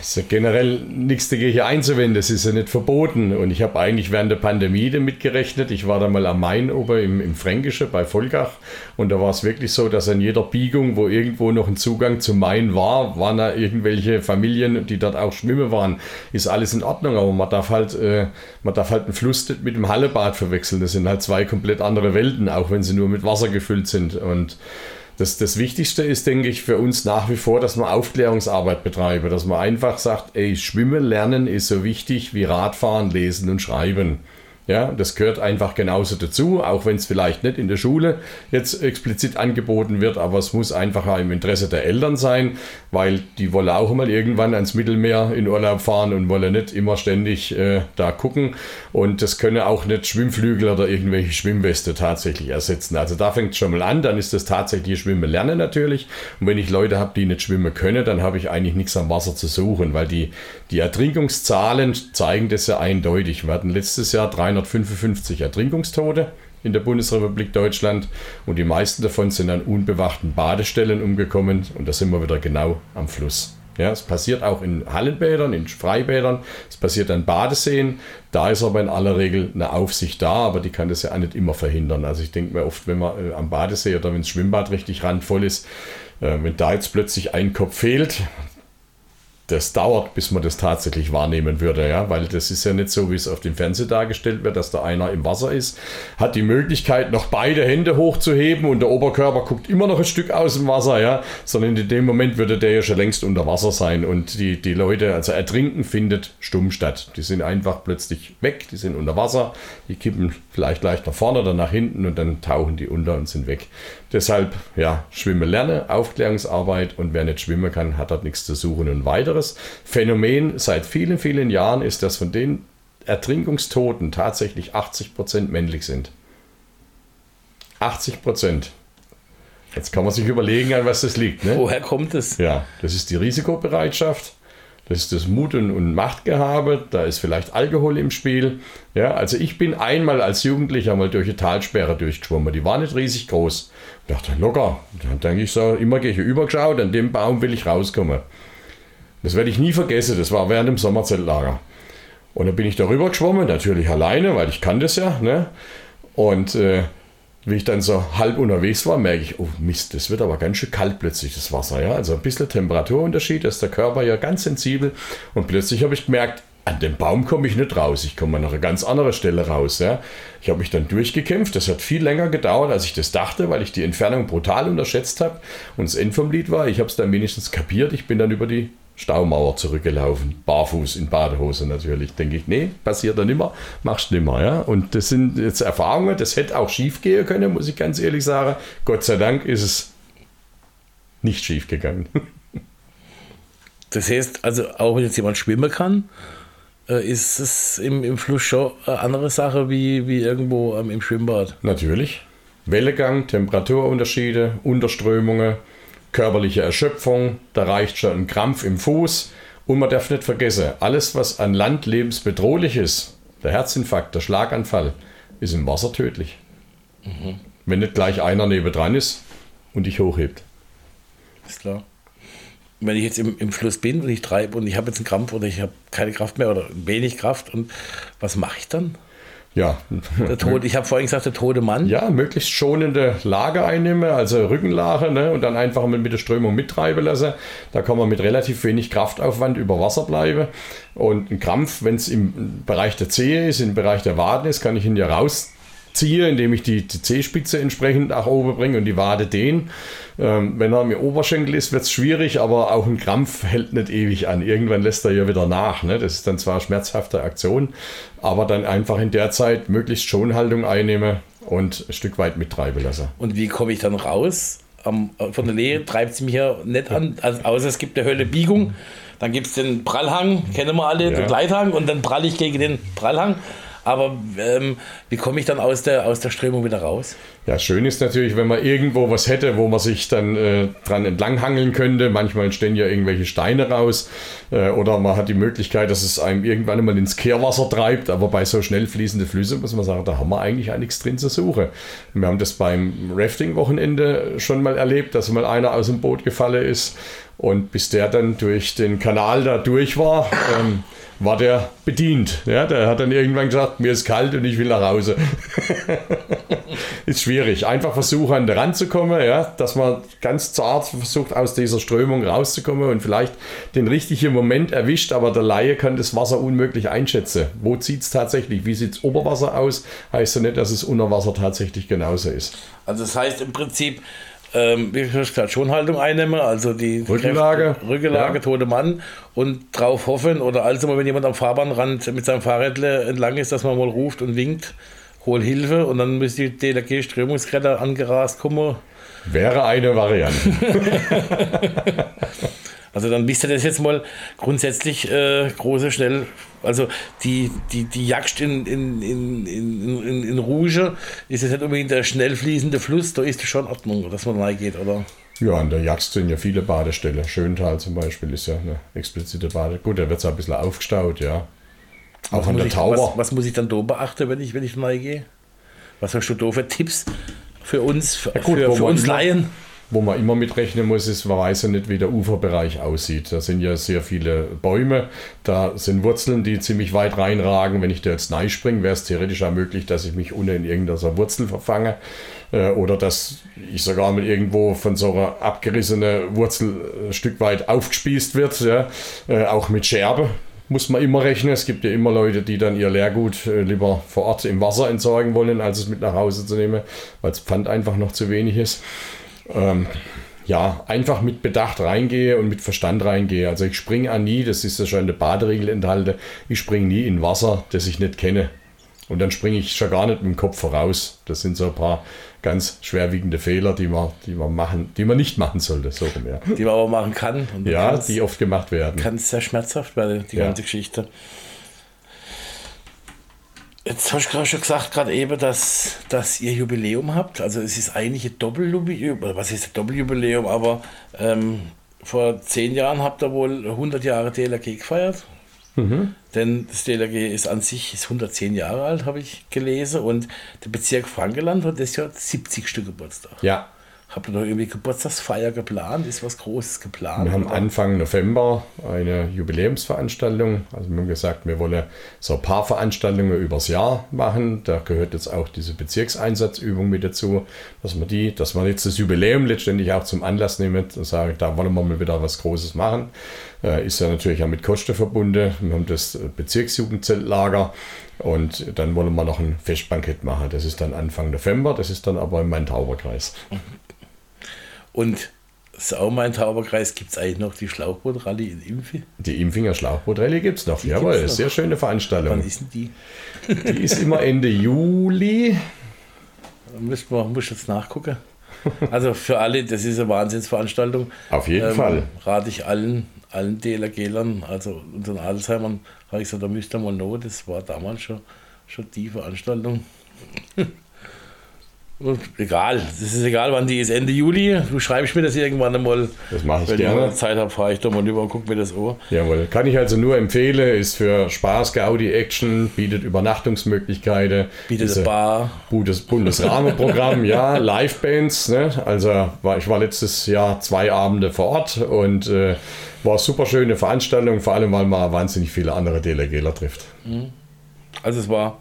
Es ist ja generell nichts dagegen einzuwenden, das ist ja nicht verboten. Und ich habe eigentlich während der Pandemie damit gerechnet. Ich war da mal am Main oben im, im Fränkische bei Volkach und da war es wirklich so, dass an jeder Biegung, wo irgendwo noch ein Zugang zum Main war, waren da irgendwelche Familien, die dort auch schwimmen waren. Ist alles in Ordnung, aber man darf halt, äh, man darf halt einen Fluss mit dem Hallebad verwechseln. Das sind halt zwei komplett andere Welten, auch wenn sie nur mit Wasser gefüllt sind. Und das, das Wichtigste ist, denke ich, für uns nach wie vor, dass man Aufklärungsarbeit betreiben, dass man einfach sagt, ey, Schwimmen lernen ist so wichtig wie Radfahren, Lesen und Schreiben. Ja, das gehört einfach genauso dazu, auch wenn es vielleicht nicht in der Schule jetzt explizit angeboten wird, aber es muss einfach im Interesse der Eltern sein, weil die wollen auch mal irgendwann ans Mittelmeer in Urlaub fahren und wollen nicht immer ständig äh, da gucken. Und das können auch nicht Schwimmflügel oder irgendwelche Schwimmweste tatsächlich ersetzen. Also da fängt es schon mal an, dann ist das tatsächlich Schwimmen lernen natürlich. Und wenn ich Leute habe, die nicht schwimmen können, dann habe ich eigentlich nichts am Wasser zu suchen, weil die, die Ertrinkungszahlen zeigen das ja eindeutig. Wir hatten letztes Jahr 300 355 Ertrinkungstote in der Bundesrepublik Deutschland und die meisten davon sind an unbewachten Badestellen umgekommen und da sind wir wieder genau am Fluss. Ja, es passiert auch in Hallenbädern, in Freibädern, es passiert an Badeseen. Da ist aber in aller Regel eine Aufsicht da, aber die kann das ja auch nicht immer verhindern. Also ich denke mir oft, wenn man äh, am Badesee oder wenn das Schwimmbad richtig randvoll ist, äh, wenn da jetzt plötzlich ein Kopf fehlt, das dauert, bis man das tatsächlich wahrnehmen würde, ja, weil das ist ja nicht so, wie es auf dem Fernseher dargestellt wird, dass da einer im Wasser ist, hat die Möglichkeit, noch beide Hände hochzuheben und der Oberkörper guckt immer noch ein Stück aus dem Wasser, ja, sondern in dem Moment würde der ja schon längst unter Wasser sein und die, die Leute, also Ertrinken findet stumm statt. Die sind einfach plötzlich weg, die sind unter Wasser, die kippen vielleicht leicht nach vorne oder nach hinten und dann tauchen die unter und sind weg. Deshalb, ja, Schwimmen lernen, Aufklärungsarbeit und wer nicht schwimmen kann, hat dort nichts zu suchen. Und weiteres Phänomen seit vielen, vielen Jahren ist, dass von den Ertrinkungstoten tatsächlich 80 Prozent männlich sind. 80 Prozent. Jetzt kann man sich überlegen, an was das liegt. Ne? Woher kommt es? Ja, das ist die Risikobereitschaft das ist das Mut und Machtgehabe, da ist vielleicht Alkohol im Spiel. Ja, also ich bin einmal als Jugendlicher mal durch eine Talsperre durchgeschwommen. Die war nicht riesig groß. Dachte, locker. Dann denke ich so, immer gehe ich übergeschaut, an dem Baum will ich rauskommen. Das werde ich nie vergessen. Das war während dem Sommerzeltlager. Und dann bin ich darüber geschwommen, natürlich alleine, weil ich kann das ja. Ne? Und äh, wie ich dann so halb unterwegs war, merke ich, oh Mist, das wird aber ganz schön kalt plötzlich, das Wasser. Ja? Also ein bisschen Temperaturunterschied, ist der Körper ja ganz sensibel. Und plötzlich habe ich gemerkt, an dem Baum komme ich nicht raus. Ich komme an eine ganz andere Stelle raus. Ja. Ich habe mich dann durchgekämpft. Das hat viel länger gedauert, als ich das dachte, weil ich die Entfernung brutal unterschätzt habe. Und das End vom Lied war, ich habe es dann wenigstens kapiert. Ich bin dann über die Staumauer zurückgelaufen. Barfuß in Badehose natürlich. Denke ich, nee, passiert dann immer, machst nimmer. Ja? Und das sind jetzt Erfahrungen, das hätte auch schief gehen können, muss ich ganz ehrlich sagen. Gott sei Dank ist es nicht schief gegangen. <laughs> Das heißt, also auch wenn jetzt jemand schwimmen kann, äh, ist es im, im Fluss schon eine andere Sache wie, wie irgendwo ähm, im Schwimmbad. Natürlich. Wellegang, Temperaturunterschiede, Unterströmungen, körperliche Erschöpfung, da reicht schon ein Krampf im Fuß. Und man darf nicht vergessen, alles, was an Land lebensbedrohlich ist, der Herzinfarkt, der Schlaganfall, ist im Wasser tödlich. Mhm. Wenn nicht gleich einer nebendran ist und dich hochhebt. Ist klar. Wenn ich jetzt im, im Fluss bin und ich treibe und ich habe jetzt einen Krampf oder ich habe keine Kraft mehr oder wenig Kraft und was mache ich dann? Ja. Der Tod, ich habe vorhin gesagt, der tote Mann. Ja, möglichst schonende Lage einnehmen, also Rückenlage, ne, und dann einfach mit der Strömung mittreiben lassen. Da kann man mit relativ wenig Kraftaufwand über Wasser bleiben. Und ein Krampf, wenn es im Bereich der Zehe ist, im Bereich der Waden ist, kann ich ihn ja raus ziehe, indem ich die, die Zehspitze entsprechend nach oben bringe und die Wade dehne. Ähm, wenn er mir Oberschenkel ist, wird es schwierig, aber auch ein Krampf hält nicht ewig an. Irgendwann lässt er ja wieder nach. Ne? Das ist dann zwar eine schmerzhafte Aktion, aber dann einfach in der Zeit möglichst Schonhaltung einnehmen und ein Stück weit mittreiben lassen. Und wie komme ich dann raus? Um, von der Lehe treibt sie mich ja nicht an, also, außer es gibt eine Hölle Biegung. Dann gibt es den Prallhang, kennen wir alle, ja. den Gleithang, und dann pralle ich gegen den Prallhang. Aber ähm, wie komme ich dann aus der, aus der Strömung wieder raus? Ja, schön ist natürlich, wenn man irgendwo was hätte, wo man sich dann äh, dran entlanghangeln könnte. Manchmal entstehen ja irgendwelche Steine raus. Äh, oder man hat die Möglichkeit, dass es einem irgendwann mal ins Kehrwasser treibt. Aber bei so schnell fließenden Flüssen muss man sagen, da haben wir eigentlich nichts drin zu suchen. Wir haben das beim Rafting-Wochenende schon mal erlebt, dass mal einer aus dem Boot gefallen ist. Und bis der dann durch den Kanal da durch war, ähm, war der bedient. Ja, der hat dann irgendwann gesagt, mir ist kalt und ich will nach Hause. <laughs> ist schwierig. Einfach versuchen, an den Rand zu kommen, ja, dass man ganz zart versucht, aus dieser Strömung rauszukommen und vielleicht den richtigen Moment erwischt, aber der Laie kann das Wasser unmöglich einschätzen. Wo zieht es tatsächlich? Wie sieht es Oberwasser aus? Heißt ja nicht, dass es unter Wasser tatsächlich genauso ist. Also das heißt im Prinzip, ähm, Schonhaltung einnehmen, also die Rückenlage, Kräfte, Rückenlage ja. tote Mann und drauf hoffen oder also mal, wenn jemand am Fahrbahnrand mit seinem Fahrrad entlang ist, dass man mal ruft und winkt, hol Hilfe und dann müsste die DLRG Strömungsretter angerast kommen. Wäre eine Variante. <laughs> Also dann wisst ihr das jetzt mal grundsätzlich äh, große, schnell, also die, die, die Jagd in, in, in, in, in, Rouge ist jetzt nicht unbedingt der schnell fließende Fluss, da ist schon Ordnung, dass man reingeht, oder? Ja, an der Jagd sind ja viele Badestellen. Schöntal zum Beispiel ist ja eine explizite Bade. Gut, da wird es ein bisschen aufgestaut, ja. Auch was an der ich, Tauber. Was, was, muss ich dann da beachten, wenn ich, wenn ich reingehe? Was hast du da für Tipps für uns, für, ja gut, für, für uns Laien? Wo man immer mitrechnen muss, ist, man weiß ja nicht, wie der Uferbereich aussieht. Da sind ja sehr viele Bäume, da sind Wurzeln, die ziemlich weit reinragen. Wenn ich da jetzt neu springe, wäre es theoretisch auch möglich, dass ich mich unten in irgendeiner Wurzel verfange. Äh, oder dass ich sogar mal irgendwo von so einer abgerissenen Wurzel ein Stück weit aufgespießt wird. Ja. Äh, auch mit Scherbe muss man immer rechnen. Es gibt ja immer Leute, die dann ihr Leergut äh, lieber vor Ort im Wasser entsorgen wollen, als es mit nach Hause zu nehmen, weil das Pfand einfach noch zu wenig ist ähm, ja, einfach mit Bedacht reingehe und mit Verstand reingehe. Also ich springe an nie, das ist ja schon in der Baderegel enthalten, ich springe nie in Wasser, das ich nicht kenne. Und dann springe ich schon gar nicht mit dem Kopf voraus. Das sind so ein paar ganz schwerwiegende Fehler, die man, die man, machen, die man nicht machen sollte. So ja. Die man aber machen kann. ja, die oft gemacht werden. Kann es sehr schmerzhaft werden, die ja. ganze Geschichte. Jetzt hast du gerade schon gesagt, gerade eben, dass, dass ihr Jubiläum habt. Also es ist eigentlich ein Doppeljubiläum, was ist ein Doppeljubiläum, aber ähm, vor zehn Jahren habt ihr wohl 100 Jahre DLRG gefeiert. Mhm. Denn das DLRG ist an sich ist 110 Jahre alt, habe ich gelesen. Und der Bezirk Frankeland hat das Jahr 70. Geburtstag. Ja. Habt ihr noch irgendwie Geburtstagsfeier geplant? Ist was Großes geplant? Wir haben? Anfang November eine Jubiläumsveranstaltung. Also wir haben gesagt, wir wollen so ein paar Veranstaltungen übers Jahr machen. Da gehört jetzt auch diese Bezirkseinsatzübung mit dazu, dass wir die, dass wir jetzt das Jubiläum letztendlich auch zum Anlass nehmen und sagen, da wollen wir mal wieder was Großes machen. Äh, ist ja natürlich auch mit Kosten verbunden. Wir haben das Bezirksjugendzeltlager und dann wollen wir noch ein Festbankett machen. Das ist dann Anfang November, das ist dann aber im Main-Tauber-Kreis. Und Sau-Main-Tauberkreis gibt es eigentlich noch die Schlauchbootrallye in Impfi? Die Impfinger Schlauchbootrallye gibt es noch. Die Jawohl, noch. sehr schöne Veranstaltung. Wann ist denn die? Die ist immer Ende Juli. Da müsst man, muss ich jetzt nachgucken. Also für alle, das ist eine Wahnsinnsveranstaltung. Auf jeden Fall. Rate ich allen, allen DLRG-Lern, also unseren Alzheimern, habe ich gesagt, da müsst ihr mal noch, das war damals schon, schon die Veranstaltung. Und egal, das ist egal, wann die ist. Ende Juli. Du schreibst mir das irgendwann einmal. Das mache ich Wenn ich gerne. mal Zeit habe, fahre ich da mal rüber und gucke mir das an. Jawohl, kann ich also nur empfehlen, ist für Spaß, Gaudi, Action, bietet Übernachtungsmöglichkeiten. Bietet eine Bar. Bundes Bundesrahmenprogramm, <laughs> ja, Livebands. Ne? Also war, ich war letztes Jahr zwei Abende vor Ort und äh, war eine super schöne Veranstaltung, vor allem weil man wahnsinnig viele andere DLRGler trifft. Also es war,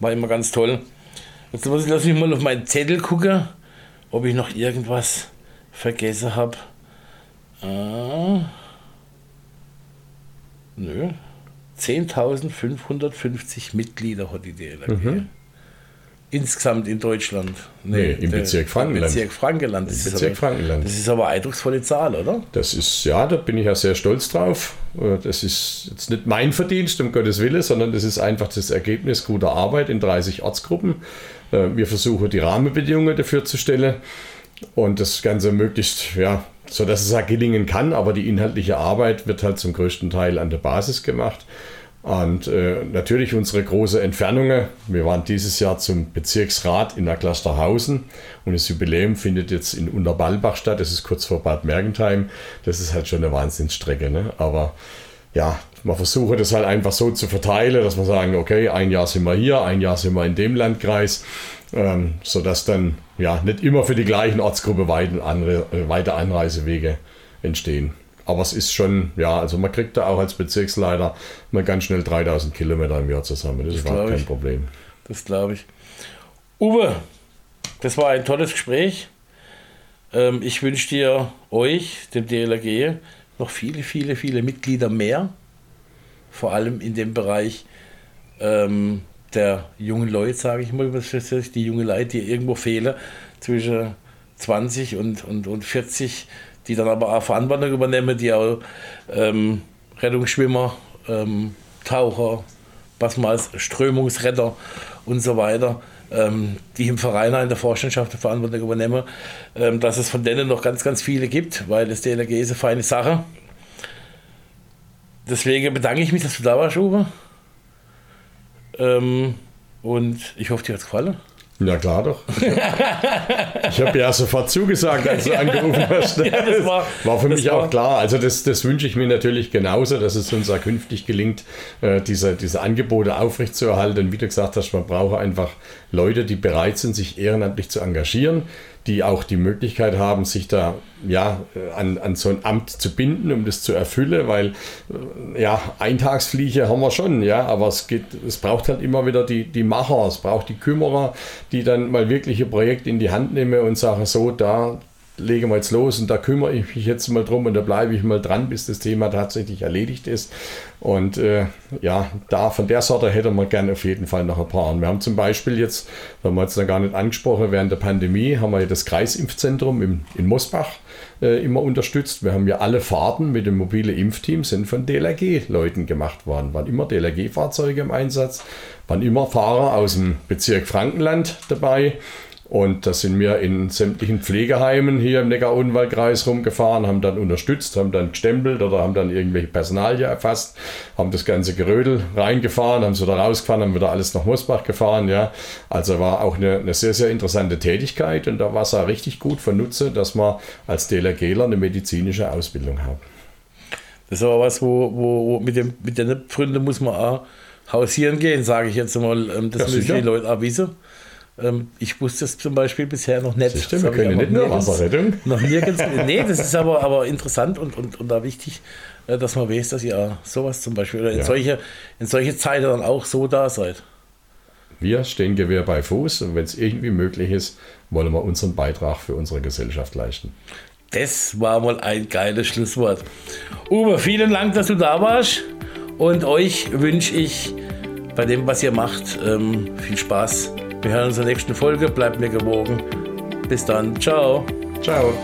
war immer ganz toll. Jetzt muss ich, lass mich mal auf meinen Zettel gucken, ob ich noch irgendwas vergessen habe. Äh, nö. 10.550 Mitglieder hat die DLRG. Insgesamt in Deutschland. Mhm. Nee, im der- Bezirk Frankenland. Bezirk Frankenland. Das, Im ist Bezirk aber, Frankenland. das ist aber eine eindrucksvolle Zahl, oder? Das ist, ja, da bin ich ja sehr stolz drauf. Äh, Das ist jetzt nicht mein Verdienst, um Gottes Willen, sondern das ist einfach das Ergebnis guter Arbeit in 30 Ortsgruppen. Äh, Wir versuchen, die Rahmenbedingungen dafür zu stellen und das Ganze möglichst, ja, so dass es auch gelingen kann, aber die inhaltliche Arbeit wird halt zum größten Teil an der Basis gemacht. Und äh, natürlich unsere große Entfernungen. Wir waren dieses Jahr zum Bezirksrat in Erklasterhausen und das Jubiläum findet jetzt in Unterballbach statt. Das ist kurz vor Bad Mergentheim. Das ist halt schon eine Wahnsinnsstrecke. Ne? Aber ja, man versuche das halt einfach so zu verteilen, dass man sagen, okay, ein Jahr sind wir hier, ein Jahr sind wir in dem Landkreis, ähm, sodass dann ja nicht immer für die gleichen Ortsgruppe weite, Anre äh, weite Anreisewege entstehen. Aber es ist schon, ja, also man kriegt da auch als Bezirksleiter mal ganz schnell 3000 Kilometer im Jahr zusammen. Das, ist überhaupt kein ich. Problem. Das glaube ich. Uwe, das war ein tolles Gespräch. Ähm, ich wünsche dir, euch, dem DLRG, noch viele, viele, viele Mitglieder mehr. Vor allem in dem Bereich ähm, der jungen Leute, sage ich mal, das? die junge Leute, die irgendwo fehlen, zwischen 20 und, und, und 40, die dann aber auch Verantwortung übernehmen, die auch ähm, Rettungsschwimmer, ähm, Taucher, was man als Strömungsretter und so weiter, ähm, die im Verein in der Vorstandschaft die Verantwortung übernehmen, ähm, dass es von denen noch ganz, ganz viele gibt, weil das DLRG ist eine feine Sache. Deswegen bedanke ich mich, dass du da warst, Uwe. Ähm, und ich hoffe, dir hat es gefallen. Ja, klar doch. Ich habe ja sofort zugesagt, als du <laughs> angerufen hast. Ja, das war- war für das mich war- auch klar. Also das, das wünsche ich mir natürlich genauso, dass es uns auch künftig gelingt, äh, diese, diese Angebote aufrechtzuerhalten. Wie du gesagt hast, man braucht einfach Leute, die bereit sind, sich ehrenamtlich zu engagieren, die auch die Möglichkeit haben, sich da ja, äh, an, an so ein Amt zu binden, um das zu erfüllen, weil äh, ja, Eintagsfliege haben wir schon, ja, aber es geht, es braucht halt immer wieder die, die Macher, es braucht die Kümmerer, die dann mal wirklich ein Projekt in die Hand nehmen und sagen, so, da legen wir jetzt los und da kümmere ich mich jetzt mal drum und da bleibe ich mal dran, bis das Thema tatsächlich erledigt ist. Und äh, ja, da von der Sorte hätte man gerne auf jeden Fall noch ein paar. Und wir haben zum Beispiel jetzt, da haben wir jetzt noch gar nicht angesprochen, während der Pandemie haben wir ja das Kreisimpfzentrum im, in Mosbach äh, immer unterstützt. Wir haben ja alle Fahrten mit dem mobilen Impfteam sind von DLRG-Leuten gemacht worden. Waren immer DLRG-Fahrzeuge im Einsatz, waren immer Fahrer aus dem Bezirk Frankenland dabei. Und da sind wir in sämtlichen Pflegeheimen hier im Neckar-Odenwald-Kreis rumgefahren, haben dann unterstützt, haben dann gestempelt oder haben dann irgendwelche Personalien erfasst, haben das ganze Gerödel reingefahren, haben es wieder rausgefahren, haben wieder alles nach Mosbach gefahren. Ja. Also war auch eine, eine sehr, sehr interessante Tätigkeit und da war es auch richtig gut von Nutze, dass wir als DLRGler eine medizinische Ausbildung haben. Das ist aber was, wo, wo, wo mit, dem, mit den Freunden muss man auch hausieren gehen, sage ich jetzt mal. Ähm, Das Ja, müssen sicher. die Leute auch wissen. Ähm, ich wusste es zum Beispiel bisher noch nicht. Siehst du, wir können nicht nur Wasserrettung. Noch nirgends. nee, das ist aber, aber interessant und, und, und da wichtig, äh, dass man weiß, dass ihr sowas zum Beispiel oder in, Ja. solche, in solche Zeiten dann auch so da seid. Wir stehen Gewehr bei Fuß und wenn es irgendwie möglich ist, wollen wir unseren Beitrag für unsere Gesellschaft leisten. Das war mal ein geiles Schlusswort. Uwe, vielen Dank, dass du da warst. Und euch wünsche ich bei dem, was ihr macht, ähm, viel Spaß. Wir hören uns in der nächsten Folge. Bleibt mir gewogen. Bis dann. Ciao. Ciao.